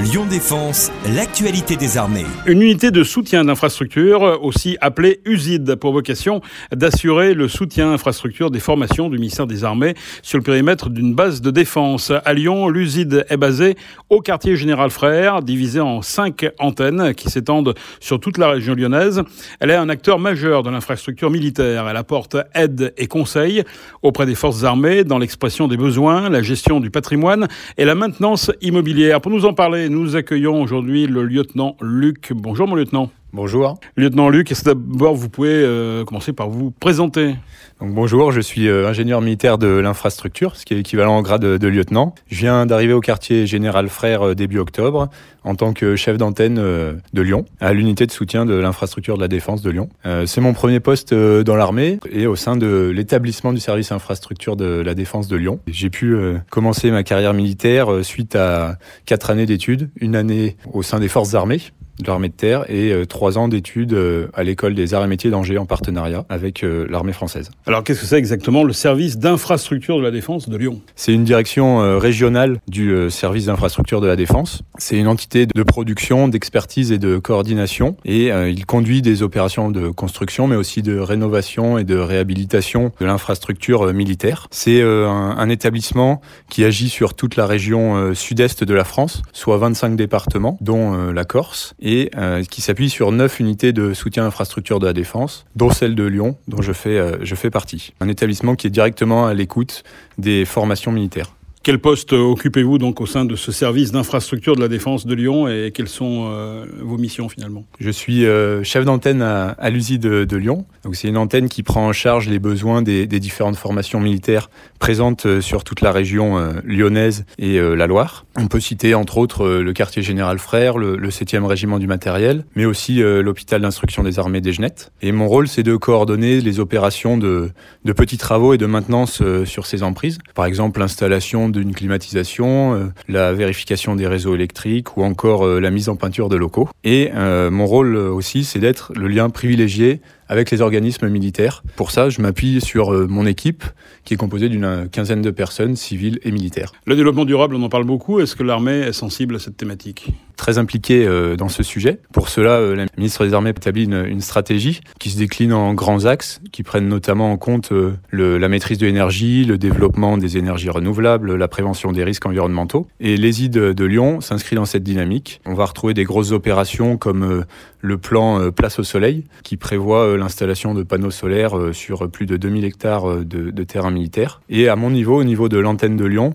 Lyon Défense, l'actualité des armées. Une unité de soutien d'infrastructure, aussi appelée USID, pour vocation d'assurer le soutien infrastructure des formations du ministère des Armées sur le périmètre d'une base de défense. À Lyon, l'USID est basée au quartier Général Frère, divisé en cinq antennes qui s'étendent sur toute la région lyonnaise. Elle est un acteur majeur de l'infrastructure militaire. Elle apporte aide et conseils auprès des forces armées dans l'expression des besoins, la gestion du patrimoine et la maintenance immobilière. Pour nous en parler, nous accueillons aujourd'hui le lieutenant Luc. Bonjour mon lieutenant. Bonjour. Lieutenant Luc, est-ce d'abord vous pouvez euh, commencer par vous présenter Donc bonjour, je suis euh, ingénieur militaire de l'infrastructure, ce qui est équivalent au grade de, lieutenant. Je viens d'arriver au quartier Général Frère euh, début octobre en tant que chef d'antenne de Lyon, à l'unité de soutien de l'infrastructure de la défense de Lyon. C'est mon premier poste dans l'armée et au sein de l'établissement du service infrastructure de la défense de Lyon. J'ai pu commencer ma carrière militaire suite à quatre années d'études, une année au sein des forces armées de l'armée de terre et euh, trois ans d'études euh, à l'école des arts et métiers d'Angers en partenariat avec euh, l'armée française. Alors qu'est-ce que c'est exactement le service d'infrastructure de la défense de Lyon? C'est une direction régionale du service d'infrastructure de la défense. C'est une entité de production, d'expertise et de coordination et il conduit des opérations de construction mais aussi de rénovation et de réhabilitation de l'infrastructure militaire. C'est un, un, établissement qui agit sur toute la région sud-est de la France, soit 25 départements dont la Corse et euh, qui s'appuie sur neuf unités de soutien infrastructure de la défense, dont celle de Lyon, dont je fais, euh, je fais partie. Un établissement qui est directement à l'écoute des formations militaires. Quel poste occupez-vous donc au sein de ce service d'infrastructure de la défense de Lyon et quelles sont euh, vos missions finalement? Je suis euh, chef d'antenne à, à l'USI de, Lyon. Donc c'est une antenne qui prend en charge les besoins des, des différentes formations militaires présentes euh, sur toute la région lyonnaise et la Loire. On peut citer entre autres le quartier général Frère, le, le 7e régiment du matériel, mais aussi l'hôpital d'instruction des armées des Genettes. Et mon rôle c'est de coordonner les opérations de, de petits travaux et de maintenance sur ces emprises. Par exemple l'installation d'une climatisation, euh, la vérification des réseaux électriques ou encore euh, la mise en peinture de locaux. Et euh, mon rôle aussi, c'est d'être le lien privilégié avec les organismes militaires. Pour ça, je m'appuie sur mon équipe qui est composée d'une quinzaine de personnes civiles et militaires. Le développement durable, on en parle beaucoup. Est-ce que l'armée est sensible à cette thématique? Très impliqué euh, dans ce sujet. Pour cela, euh, la ministre des Armées établit une, une, stratégie qui se décline en grands axes, qui prennent notamment en compte euh, le, la maîtrise de l'énergie, le développement des énergies renouvelables, la prévention des risques environnementaux. Et l'ESI de, de Lyon s'inscrit dans cette dynamique. On va retrouver des grosses opérations comme le plan Place au Soleil, qui prévoit l'installation de panneaux solaires sur plus de 2000 hectares de, de terrain militaire. Et à mon niveau, au niveau de l'antenne de Lyon,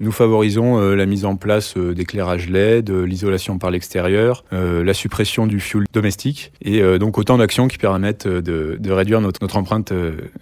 nous favorisons euh, la mise en place euh, d'éclairage LED, l'isolation par l'extérieur, euh, la suppression du fuel domestique et donc autant d'actions qui permettent de, de réduire notre, notre empreinte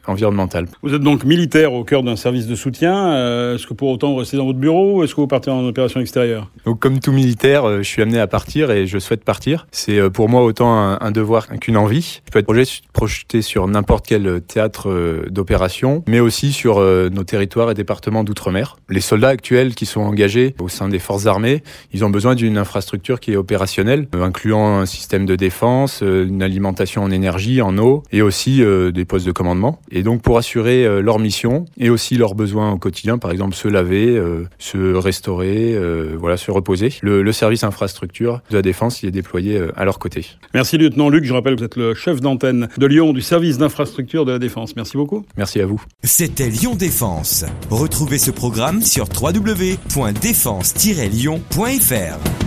environnementale. Vous êtes donc militaire au cœur d'un service de soutien. Est-ce que pour autant vous restez dans votre bureau ou est-ce que vous partez en opération extérieure? Donc comme tout militaire, je suis amené à partir et je souhaite partir. C'est pour moi autant un, un devoir qu'une envie. Je peux être projeté sur n'importe quel théâtre d'opération, mais aussi sur nos territoires et départements d'outre-mer. Les soldats qui sont engagés au sein des forces armées, ils ont besoin d'une infrastructure qui est opérationnelle, euh, incluant un système de défense, euh, une alimentation en énergie, en eau, et aussi euh, des postes de commandement. Et donc pour assurer leur mission et aussi leurs besoins au quotidien, par exemple se laver, se restaurer, voilà, se reposer, le, le, service infrastructure de la défense il est déployé à leur côté. Merci lieutenant Luc, je rappelle que vous êtes le chef d'antenne de Lyon du service d'infrastructure de la défense. Merci beaucoup. Merci à vous. C'était Lyon Défense. Retrouvez ce programme sur 3 www.défense-lyon.fr